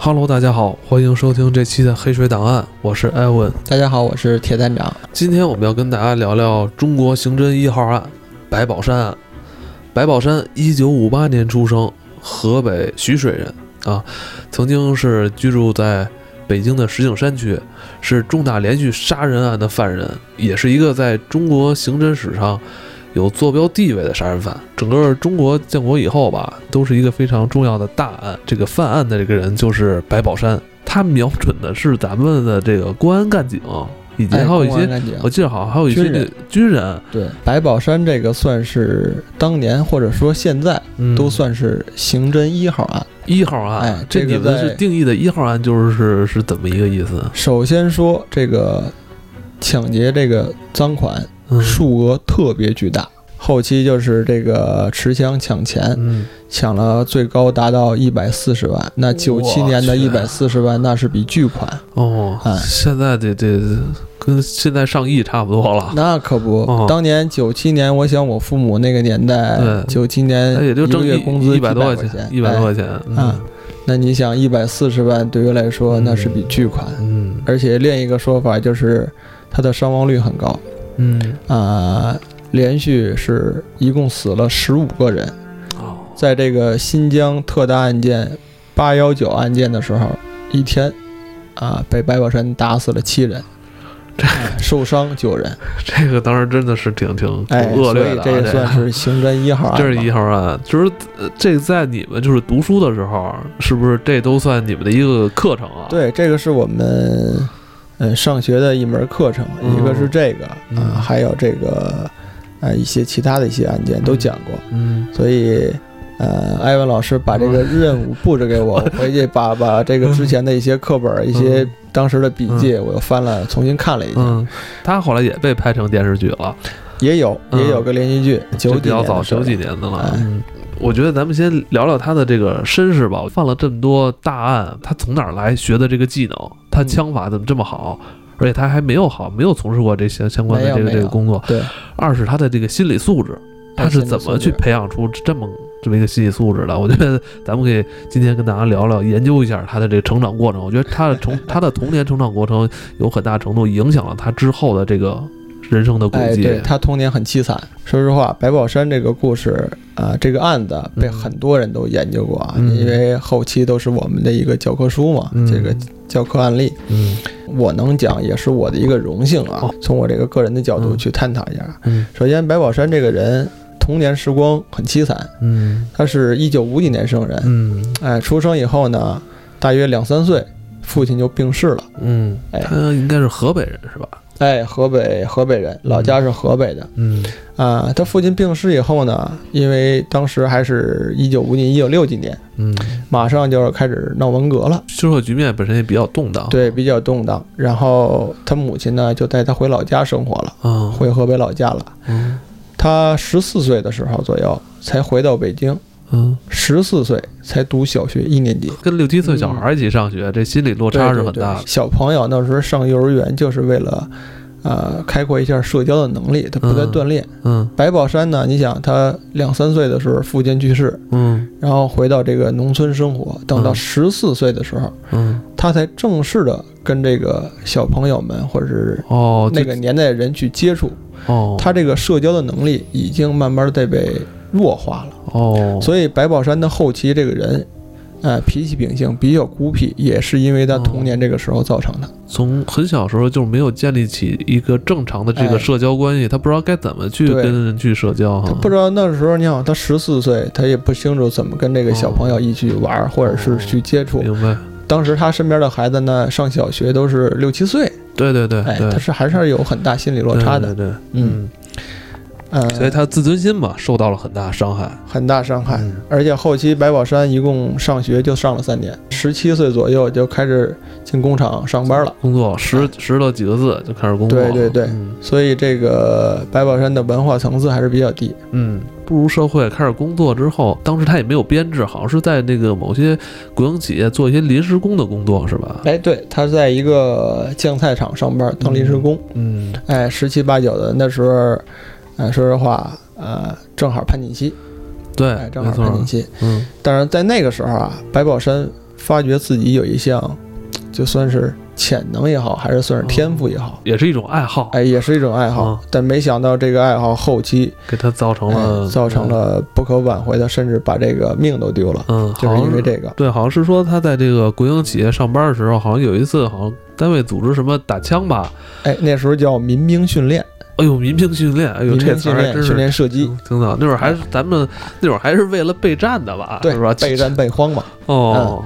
Hello，大家好，欢迎收听这期的《黑水档案》，我是艾文。大家好，我是铁站长。今天我们要跟大家聊聊中国刑侦一号案——白宝山案。白宝山，一九五八年出生，河北徐水人啊，曾经是居住在北京的石景山区，是重大连续杀人案的犯人，也是一个在中国刑侦史上。有坐标地位的杀人犯，整个中国建国以后吧，都是一个非常重要的大案。这个犯案的这个人就是白宝山，他瞄准的是咱们的这个公安干警，以及还有一些，我记得好像还有一些军人。对，白宝山这个算是当年或者说现在都算是刑侦一号案。一号案，哎，这你们是定义的一号案，就是是怎么一个意思？首先说这个抢劫这个赃款。数额特别巨大，后期就是这个持枪抢钱，抢了最高达到一百四十万。那九七年的一百四十万，那是笔巨款哦。哎现在这这跟现在上亿差不多了。那可不，当年九七年，我想我父母那个年代，九七年也就挣月工资一百多块钱，一百多块钱啊。那你想，一百四十万对于来说，那是笔巨款。嗯，而且另一个说法就是，他的伤亡率很高。嗯啊，连续是一共死了十五个人。哦，在这个新疆特大案件八幺九案件的时候，一天啊被白宝山打死了七人，这受伤九人。这个当时真的是挺挺恶劣的。这也算是刑侦一号案。这是一号案，就是这在你们就是读书的时候，是不是这都算你们的一个课程啊？对，这个是我们。嗯，上学的一门课程，一个是这个啊，还有这个，呃，一些其他的一些案件都讲过。嗯，所以，呃，艾文老师把这个任务布置给我，我回去把把这个之前的一些课本、一些当时的笔记，我又翻了，重新看了一遍。他后来也被拍成电视剧了，也有，也有个连续剧，九比较早，九几年的了。我觉得咱们先聊聊他的这个身世吧。犯了这么多大案，他从哪儿来学的这个技能？他枪法怎么这么好？而且他还没有好，没有从事过这些相关的这个这个工作。对。二是他的这个心理素质，他是怎么去培养出这么这么一个心理素质的？我觉得咱们可以今天跟大家聊聊，研究一下他的这个成长过程。我觉得他的从他的童年成长过程有很大程度影响了他之后的这个。人生的轨迹，对他童年很凄惨。说实话，白宝山这个故事啊，这个案子被很多人都研究过啊，因为后期都是我们的一个教科书嘛，这个教科案例。嗯，我能讲也是我的一个荣幸啊。从我这个个人的角度去探讨一下。嗯，首先，白宝山这个人童年时光很凄惨。嗯，他是一九五几年生人。嗯，哎，出生以后呢，大约两三岁，父亲就病逝了。嗯，他应该是河北人是吧？哎，河北河北人，老家是河北的。嗯，啊，他父亲病逝以后呢，因为当时还是一九五几、一九六几年，嗯，马上就要开始闹文革了，社会局面本身也比较动荡。对，比较动荡。然后他母亲呢，就带他回老家生活了，啊，回河北老家了。嗯，他十四岁的时候左右才回到北京。嗯，十四岁才读小学一年级，跟六七岁小孩一起上学，这心理落差是很大的。小朋友那时候上幼儿园就是为了，呃，开阔一下社交的能力，他不再锻炼。嗯，白宝山呢，你想他两三岁的时候父亲去世，嗯，然后回到这个农村生活，等到十四岁的时候，嗯，他才正式的跟这个小朋友们或者是哦那个年代的人去接触。哦，他这个社交的能力已经慢慢在被。弱化了哦，所以白宝山的后期这个人，呃，脾气秉性比较孤僻，也是因为他童年这个时候造成的。从很小时候就没有建立起一个正常的这个社交关系，他不知道该怎么去跟人去社交。他不知道那时候，你想他十四岁，他也不清楚怎么跟这个小朋友一起玩，或者是去接触。明白。当时他身边的孩子呢，上小学都是六七岁。对对对，哎，他是还是有很大心理落差的。对对，嗯。嗯，所以他自尊心嘛受到了很大伤害，很大伤害。而且后期白宝山一共上学就上了三年，十七岁左右就开始进工厂上班了，工作识识了几个字就开始工作。对对对，所以这个白宝山的文化层次还是比较低。嗯，步入社会开始工作之后，当时他也没有编制，好像是在那个某些国营企业做一些临时工的工作，是吧？哎，对，他在一个酱菜厂上班当临时工。嗯，哎，十七八九的那时候。哎，说实话，呃，正好叛逆期，对，正好叛逆期。嗯，但是在那个时候啊，白宝山发觉自己有一项，就算是潜能也好，还是算是天赋也好，也是一种爱好。哎，也是一种爱好。但没想到这个爱好后期给他造成了造成了不可挽回的，甚至把这个命都丢了。嗯，就是因为这个。对，好像是说他在这个国营企业上班的时候，好像有一次，好像单位组织什么打枪吧？哎，那时候叫民兵训练。哎呦，民兵训练，哎呦，这训练训练射击，挺早。那会儿还是咱们那会儿还是为了备战的吧？对，是吧？备战备荒嘛。哦，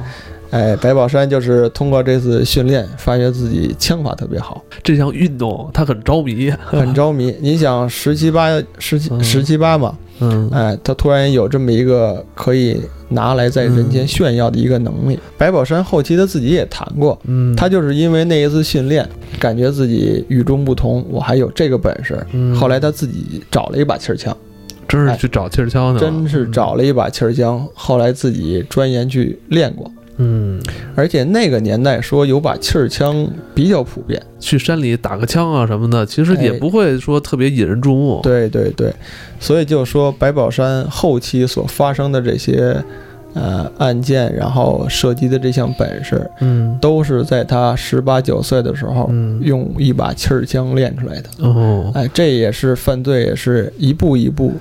哎，白宝山就是通过这次训练，发觉自己枪法特别好。这项运动他很着迷，很着迷。你想十七八十七十七八嘛？嗯，哎，他突然有这么一个可以拿来在人间炫耀的一个能力。白宝山后期他自己也谈过，嗯，他就是因为那一次训练，感觉自己与众不同，我还有这个本事。后来他自己找了一把气儿枪，真是去找气儿枪的，真是找了一把气儿枪。后来自己钻研去练过。嗯，而且那个年代说有把气儿枪比较普遍，去山里打个枪啊什么的，其实也不会说特别引人注目。对对对，所以就说白宝山后期所发生的这些呃案件，然后涉及的这项本事，嗯，都是在他十八九岁的时候，用一把气儿枪练出来的。哦，哎，这也是犯罪，也是一步一步。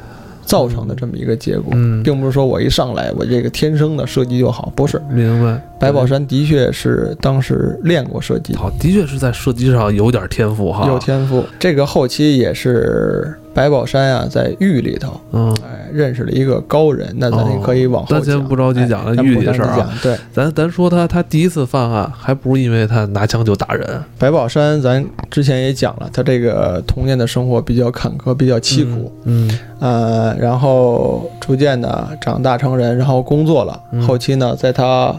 造成的这么一个结果，并不是说我一上来我这个天生的射击就好，不是。明白。白宝山的确是当时练过射击，好，的确是在射击上有点天赋哈。有天赋，这个后期也是。白宝山啊，在狱里头，嗯，哎，认识了一个高人，那咱也可以往后讲。咱先不着急讲狱里的事儿啊，对，咱咱说他，他第一次犯案，还不是因为他拿枪就打人。白宝山，咱之前也讲了，他这个童年的生活比较坎坷，比较凄苦，嗯，呃，然后逐渐的长大成人，然后工作了，后期呢，在他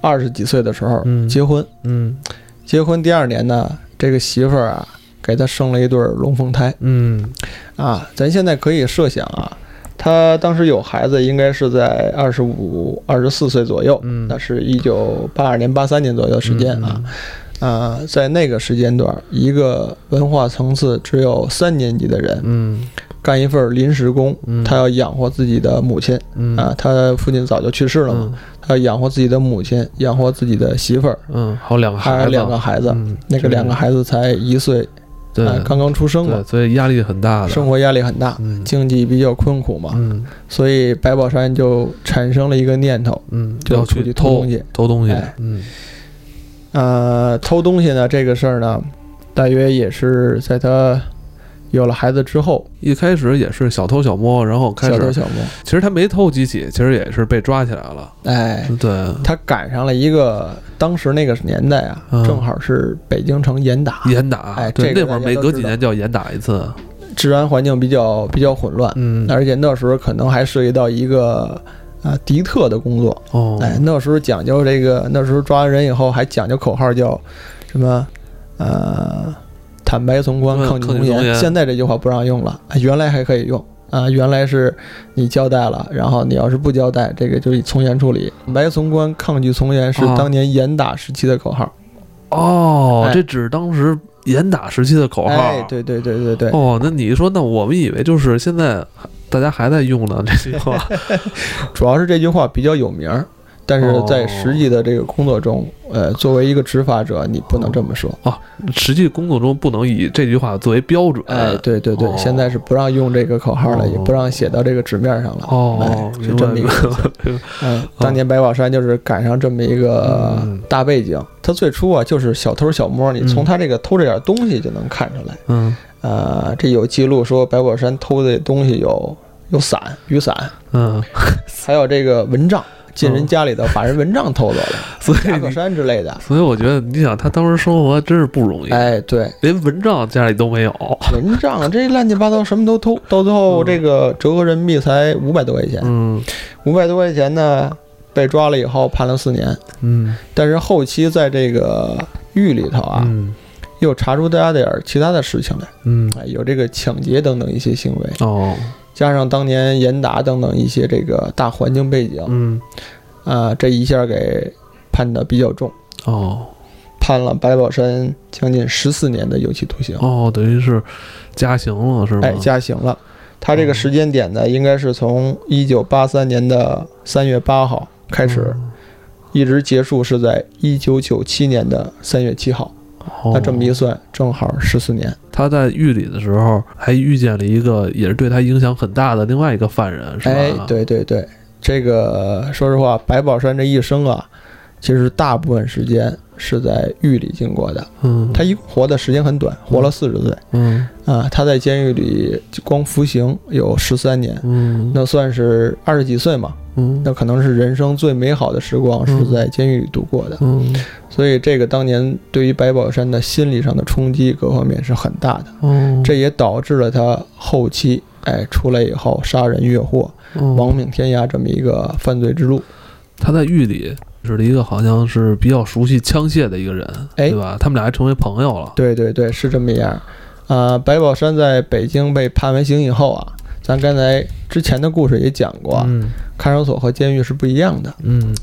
二十几岁的时候结婚，嗯，结婚第二年呢，这个媳妇儿啊。给他生了一对龙凤胎，嗯，啊，咱现在可以设想啊，他当时有孩子，应该是在二十五、二十四岁左右，嗯，那是一九八二年、八三年左右时间啊，啊，在那个时间段，一个文化层次只有三年级的人，嗯，干一份临时工，他要养活自己的母亲，嗯。啊，他父亲早就去世了嘛，他要养活自己的母亲，养活自己的媳妇儿，嗯，还有两个孩子，还有两个孩子，那个两个孩子才一岁。对，刚刚出生嘛，所以压力很大，生活压力很大，经济比较困苦嘛，嗯，所以白宝山就产生了一个念头，嗯，就要出去偷东西，偷东西，嗯，呃，偷东西呢，这个事儿呢，大约也是在他。有了孩子之后，一开始也是小偷小摸，然后开始小偷小摸。其实他没偷几起，其实也是被抓起来了。哎，对，他赶上了一个当时那个年代啊，正好是北京城严打，严打。哎，对，那会儿每隔几年就要严打一次，治安环境比较比较混乱。嗯，而且那时候可能还涉及到一个啊敌特的工作。哦，哎，那时候讲究这个，那时候抓完人以后还讲究口号，叫什么？呃。坦白从宽，抗拒从严。现在这句话不让用了，原来还可以用啊。原来是你交代了，然后你要是不交代，这个就以从严处理。坦白从宽，抗拒从严是当年严打时期的口号。哦，这只是当时严打时期的口号。对对对对对。哦，那你说，那我们以为就是现在大家还在用呢这句话，主要是这句话比较有名。但是在实际的这个工作中，呃，作为一个执法者，你不能这么说啊。实际工作中不能以这句话作为标准。哎，对对对，现在是不让用这个口号了，也不让写到这个纸面上了。哦，是这么一个。嗯，当年白宝山就是赶上这么一个大背景。他最初啊，就是小偷小摸，你从他这个偷这点东西就能看出来。嗯，呃，这有记录说白宝山偷的东西有有伞、雨伞，嗯，还有这个蚊帐。进人家里头，把人蚊帐偷走了，所以夹克山之类的。所以我觉得，你想他当时生活真是不容易。哎，对，连蚊帐家里都没有。蚊帐这乱七八糟什么都偷，到最后这个折合人民币才五百多块钱。嗯，五百多块钱呢，被抓了以后判了四年。嗯，但是后期在这个狱里头啊，又查出大家点其他的事情来。嗯，有这个抢劫等等一些行为。哦。加上当年严打等等一些这个大环境背景，嗯，啊，这一下给判的比较重哦，判了白宝山将近十四年的有期徒刑哦，等于是加刑了是吧？哎，加刑了。他这个时间点呢，应该是从一九八三年的三月八号开始，一直结束是在一九九七年的三月七号。那这么一算，正好十四年。他在狱里的时候，还遇见了一个也是对他影响很大的另外一个犯人，是吧？哎，对对对，这个说实话，白宝山这一生啊，其实大部分时间是在狱里经过的。嗯，他一活的时间很短，活了四十岁。嗯啊，他在监狱里光服刑有十三年。嗯，那算是二十几岁嘛。嗯，那可能是人生最美好的时光是在监狱里度过的。嗯，所以这个当年对于白宝山的心理上的冲击各方面是很大的。嗯，这也导致了他后期哎出来以后杀人越货、亡命天涯这么一个犯罪之路。他在狱里是一个好像是比较熟悉枪械的一个人，哎，对吧？他们俩还成为朋友了。对对对，是这么样。啊，白宝山在北京被判完刑以后啊。咱刚才之前的故事也讲过，看守所和监狱是不一样的。嗯，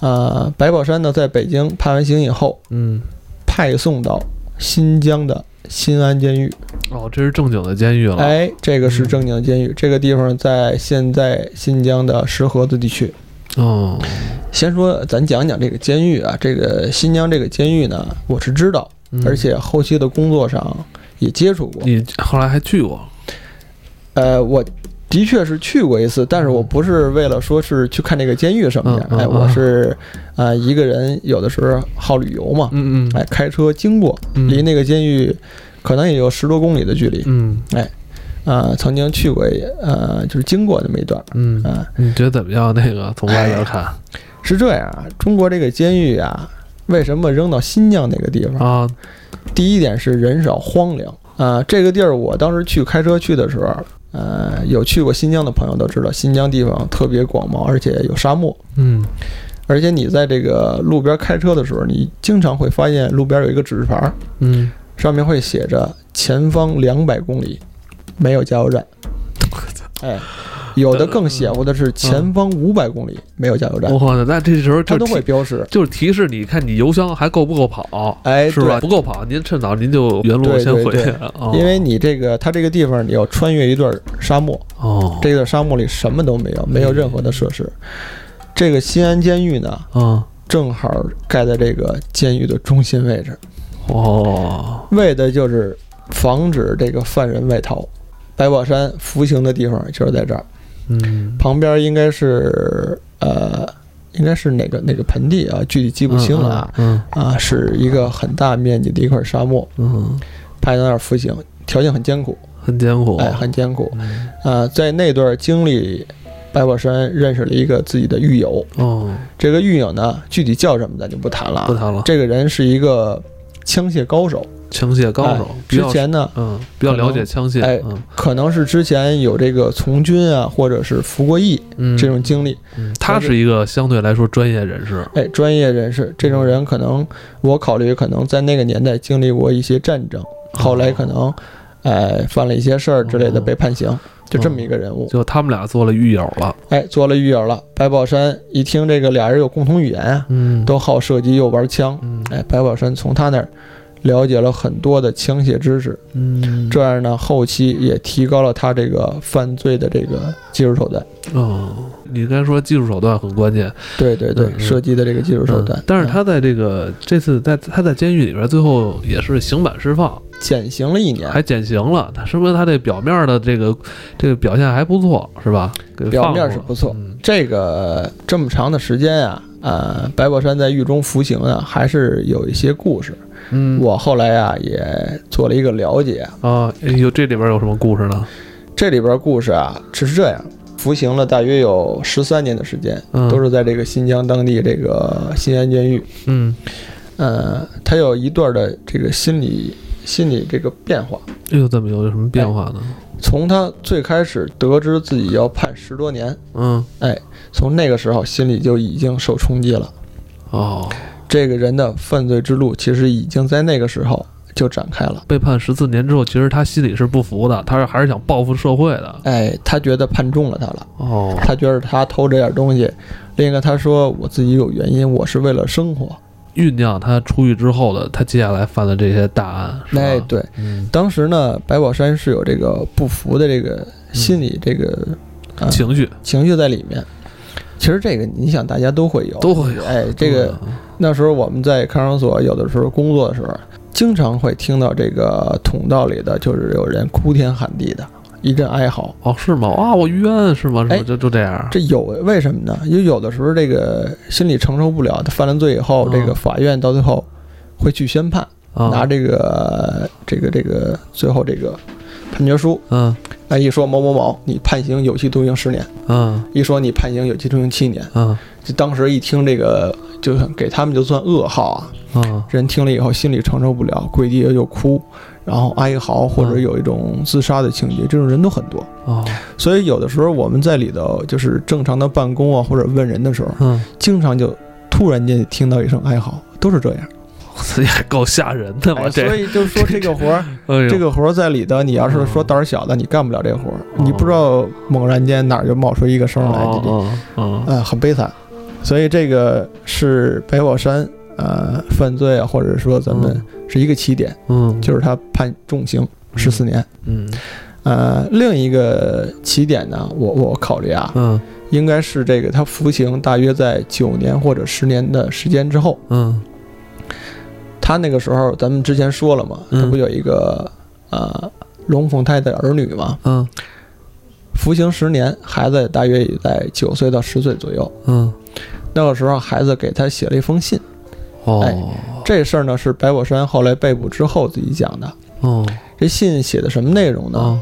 啊，白宝山呢，在北京判完刑以后，嗯，派送到新疆的新安监狱。哦，这是正经的监狱了。哎，这个是正经的监狱，这个地方在现在新疆的石河子地区。哦，先说咱讲讲这个监狱啊，这个新疆这个监狱呢，我是知道，而且后期的工作上也接触过。你后来还去过？呃，我的确是去过一次，但是我不是为了说是去看这个监狱什么的，哎，我是啊一个人，有的时候好旅游嘛，嗯嗯，哎，开车经过，离那个监狱可能也有十多公里的距离，嗯，哎，啊，曾经去过，呃，就是经过那么一段，嗯啊，你觉得怎么样？那个从外边看，是这样啊，中国这个监狱啊，为什么扔到新疆那个地方啊？第一点是人少荒凉啊，这个地儿我当时去开车去的时候。呃，有去过新疆的朋友都知道，新疆地方特别广袤，而且有沙漠。嗯，而且你在这个路边开车的时候，你经常会发现路边有一个指示牌，嗯，上面会写着“前方两百公里没有加油站”。哎。有的更邪乎的是，前方五百公里没有加油站。哇，那这时候它都会标识，就是提示你看你油箱还够不够跑，哎，是吧？不够跑，您趁早您就原路先回去。因为你这个它这个地方你要穿越一段沙漠，哦，这段沙漠里什么都没有，没有任何的设施。这个新安监狱呢，啊，正好盖在这个监狱的中心位置，哦，为的就是防止这个犯人外逃。白宝山服刑的地方就是在这儿。嗯，旁边应该是呃，应该是哪个哪个盆地啊？具体记不清了啊。嗯啊，是一个很大面积的一块沙漠。嗯，派到那儿服刑，条件很艰苦，很艰苦，哎，很艰苦。啊，在那段经历，白宝山认识了一个自己的狱友。哦，这个狱友呢，具体叫什么咱就不谈了。不谈了。这个人是一个枪械高手。枪械高手，之前呢，嗯，比较了解枪械，哎，可能是之前有这个从军啊，或者是服过役这种经历。他是一个相对来说专业人士，哎，专业人士这种人，可能我考虑可能在那个年代经历过一些战争，后来可能，哎，犯了一些事儿之类的被判刑，就这么一个人物。就他们俩做了狱友了，哎，做了狱友了。白宝山一听这个俩人有共同语言啊，嗯，都好射击又玩枪，哎，白宝山从他那儿。了解了很多的枪械知识，嗯，这样呢，后期也提高了他这个犯罪的这个技术手段。哦，你刚才说技术手段很关键，对对对，射击的这个技术手段。但是他在这个这次在他在监狱里边，最后也是刑满释放，减刑了一年，还减刑了。他说明他这表面的这个这个表现还不错，是吧？表面是不错。这个这么长的时间啊，呃，白宝山在狱中服刑啊，还是有一些故事。嗯，我后来啊也做了一个了解啊，有这里边有什么故事呢？这里边故事啊只是这样，服刑了大约有十三年的时间，嗯、都是在这个新疆当地这个新安监狱。嗯，呃，他有一段的这个心理心理这个变化。哎呦，怎么有什么变化呢？从他最开始得知自己要判十多年，嗯，哎，从那个时候心里就已经受冲击了。哦。这个人的犯罪之路其实已经在那个时候就展开了。被判十四年之后，其实他心里是不服的，他是还是想报复社会的。哎，他觉得判重了他了。哦，他觉得他偷这点东西。另一个，他说我自己有原因，我是为了生活。酝酿他出狱之后的他接下来犯的这些大案。哎，对，嗯，当时呢，白宝山是有这个不服的这个心理这个、情绪情绪在里面。其实这个你想，大家都会有，都会有。哎，这个那时候我们在看守所有的时候工作的时候，经常会听到这个通道里的，就是有人哭天喊地的。一阵哀嚎哦，是吗？啊，我冤是吗？哎，就就这样。这有为什么呢？因为有的时候这个心理承受不了，他犯了罪以后，这个法院到最后会去宣判，拿这个这个这个最后这个判决书，嗯，那一说某某某，你判刑有期徒刑十年，嗯，一说你判刑有期徒刑七年，嗯，就当时一听这个，就给他们就算噩耗啊，嗯，人听了以后心里承受不了，跪地下就哭。然后哀嚎或者有一种自杀的情节，这种人都很多。啊。所以有的时候我们在里头就是正常的办公啊，或者问人的时候，嗯，经常就突然间听到一声哀嚎，都是这样。这也够吓人的嘛！所以就是说这个活儿，这个活儿在里头，你要是说胆儿小的，你干不了这活儿。你不知道猛然间哪儿就冒出一个声来，嗯嗯，很悲惨。所以这个是白宝山。呃，犯罪啊，或者说咱们是一个起点，嗯，就是他判重刑十四年，嗯，呃，另一个起点呢，我我考虑啊，嗯，应该是这个他服刑大约在九年或者十年的时间之后，嗯，他那个时候咱们之前说了嘛，他不有一个呃龙凤胎的儿女嘛，嗯，服刑十年，孩子大约也在九岁到十岁左右，嗯，那个时候孩子给他写了一封信。哎，这事儿呢是白宝山后来被捕之后自己讲的。哦，这信写的什么内容呢？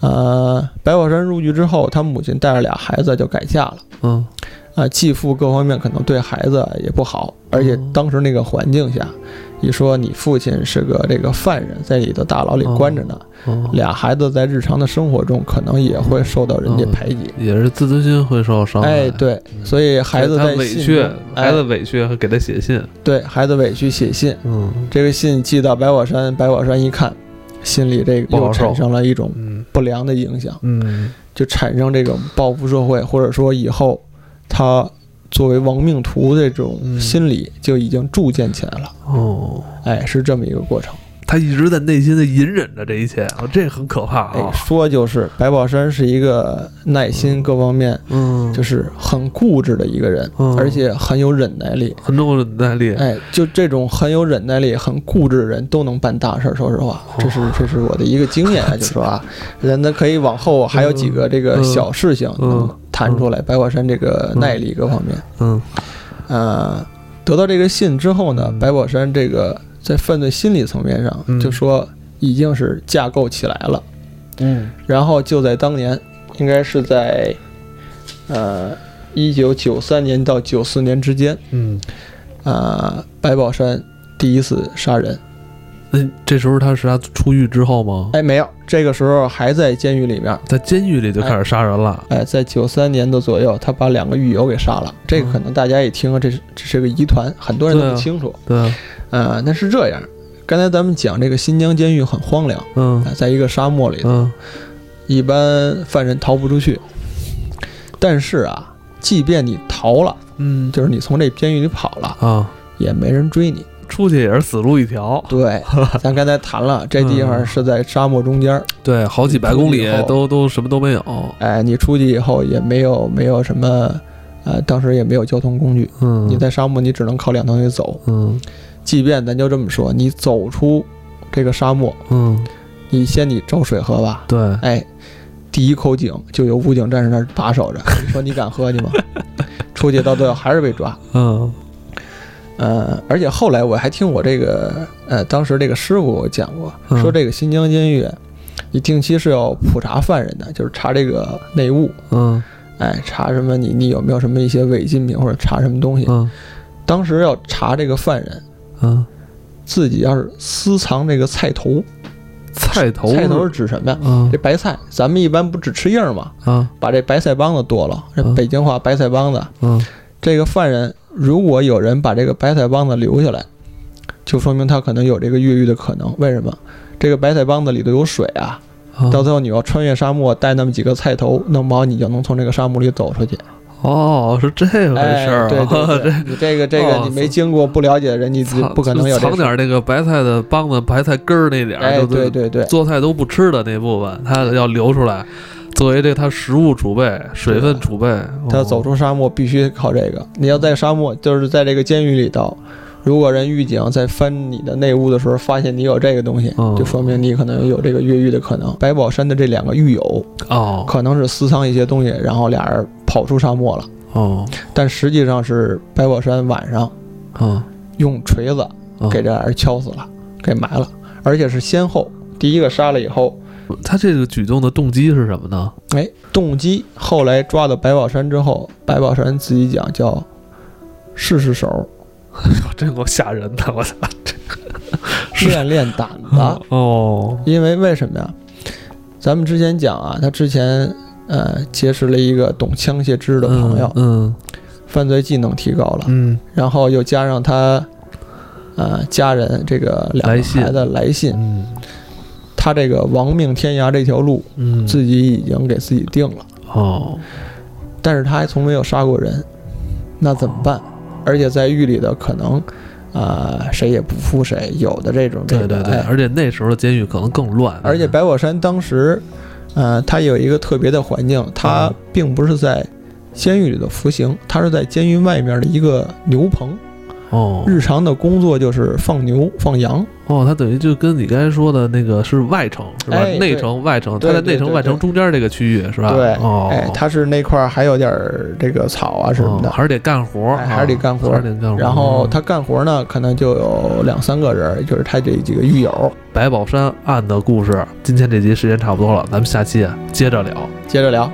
呃，白宝山入狱之后，他母亲带着俩孩子就改嫁了。嗯，啊，继父各方面可能对孩子也不好，而且当时那个环境下。一说你父亲是个这个犯人，在你的大牢里关着呢，俩孩子在日常的生活中可能也会受到人家排挤，也是自尊心会受到伤害。哎，对，所以孩子在委屈，孩子委屈还给他写信，对孩子委屈写信，嗯，这个信寄到白宝山，白宝山一看，心里这个又产生了一种不良的影响，嗯，就产生这种报复社会，或者说以后他。作为亡命徒的这种心理就已经铸建起来了。哦，哎，是这么一个过程。他一直在内心的隐忍着这一切啊，这很可怕啊。说就是白宝山是一个耐心各方面，嗯，就是很固执的一个人，而且很有忍耐力，很有忍耐力。哎，就这种很有忍耐力、很固执的人都能办大事。说实话，这是这是我的一个经验啊，就说啊，人呢可以往后还有几个这个小事情能谈出来。白宝山这个耐力各方面，嗯，呃，得到这个信之后呢，白宝山这个。在犯罪心理层面上，就说已经是架构起来了，嗯，然后就在当年，应该是在，呃，一九九三年到九四年之间，嗯，啊，白宝山第一次杀人，那这时候他是他出狱之后吗？哎，没有，这个时候还在监狱里面，在监狱里就开始杀人了。哎，在九三年的左右，他把两个狱友给杀了。这个可能大家一听，这是这是个疑团，很多人都不清楚。对。呃，那是这样。刚才咱们讲这个新疆监狱很荒凉，嗯，在一个沙漠里头，一般犯人逃不出去。但是啊，即便你逃了，嗯，就是你从这监狱里跑了啊，也没人追你，出去也是死路一条。对，咱刚才谈了，这地方是在沙漠中间，对，好几百公里都都什么都没有。哎，你出去以后也没有没有什么，呃，当时也没有交通工具，嗯，你在沙漠，你只能靠两条腿走，嗯。即便咱就这么说，你走出这个沙漠，嗯，你先你找水喝吧。对，哎，第一口井就有武警战士那儿把守着，你说你敢喝去吗？出去到最后还是被抓。嗯，呃，而且后来我还听我这个呃当时这个师傅讲过，说这个新疆监狱，你定期是要普查犯人的，就是查这个内务。嗯，哎，查什么？你你有没有什么一些违禁品或者查什么东西？嗯，当时要查这个犯人。嗯，自己要是私藏这个菜头，菜头菜头是指什么呀？嗯，这白菜，咱们一般不只吃叶儿吗？啊，把这白菜帮子剁了，这北京话白菜帮子。嗯，这个犯人如果有人把这个白菜帮子留下来，就说明他可能有这个越狱的可能。为什么？这个白菜帮子里头有水啊，到最后你要穿越沙漠带那么几个菜头，弄不好你就能从这个沙漠里走出去。哦，是这回事儿。对对，你这个这个你没经过不了解的人，你不可能有藏点那个白菜的帮子、白菜根儿那点儿。对对对，做菜都不吃的那部分，他要留出来，作为这它食物储备、水分储备，它走出沙漠必须靠这个。你要在沙漠，就是在这个监狱里头，如果人狱警在翻你的内屋的时候发现你有这个东西，就说明你可能有这个越狱的可能。白宝山的这两个狱友哦，可能是私藏一些东西，然后俩人跑出沙漠了。哦，但实际上是白宝山晚上啊用锤子给这俩人敲死了，给埋了，而且是先后，第一个杀了以后。他这个举动的动机是什么呢？哎，动机后来抓到白宝山之后，白宝山自己讲叫试试手，真够吓人的！我操，练练胆子 哦。因为为什么呀？咱们之前讲啊，他之前呃结识了一个懂枪械知识的朋友，嗯，犯罪技能提高了，嗯，然后又加上他呃家人这个两个孩子来信，嗯。他这个亡命天涯这条路，嗯，自己已经给自己定了哦，但是他还从没有杀过人，那怎么办？而且在狱里的可能，啊，谁也不服谁，有的这种对对对，而且那时候的监狱可能更乱。而且白宝山当时，呃，他有一个特别的环境，他并不是在监狱里的服刑，他是在监狱外面的一个牛棚。哦，日常的工作就是放牛放羊。哦，他等于就跟你刚才说的那个是外城是吧？内城外城，他在内城外城中间这个区域是吧？对，哦，哎，他是那块还有点这个草啊什么的，还是得干活，还是得干活，还是得干活。然后他干活呢，可能就有两三个人，就是他这几个狱友。白宝山案的故事，今天这集时间差不多了，咱们下期接着聊，接着聊。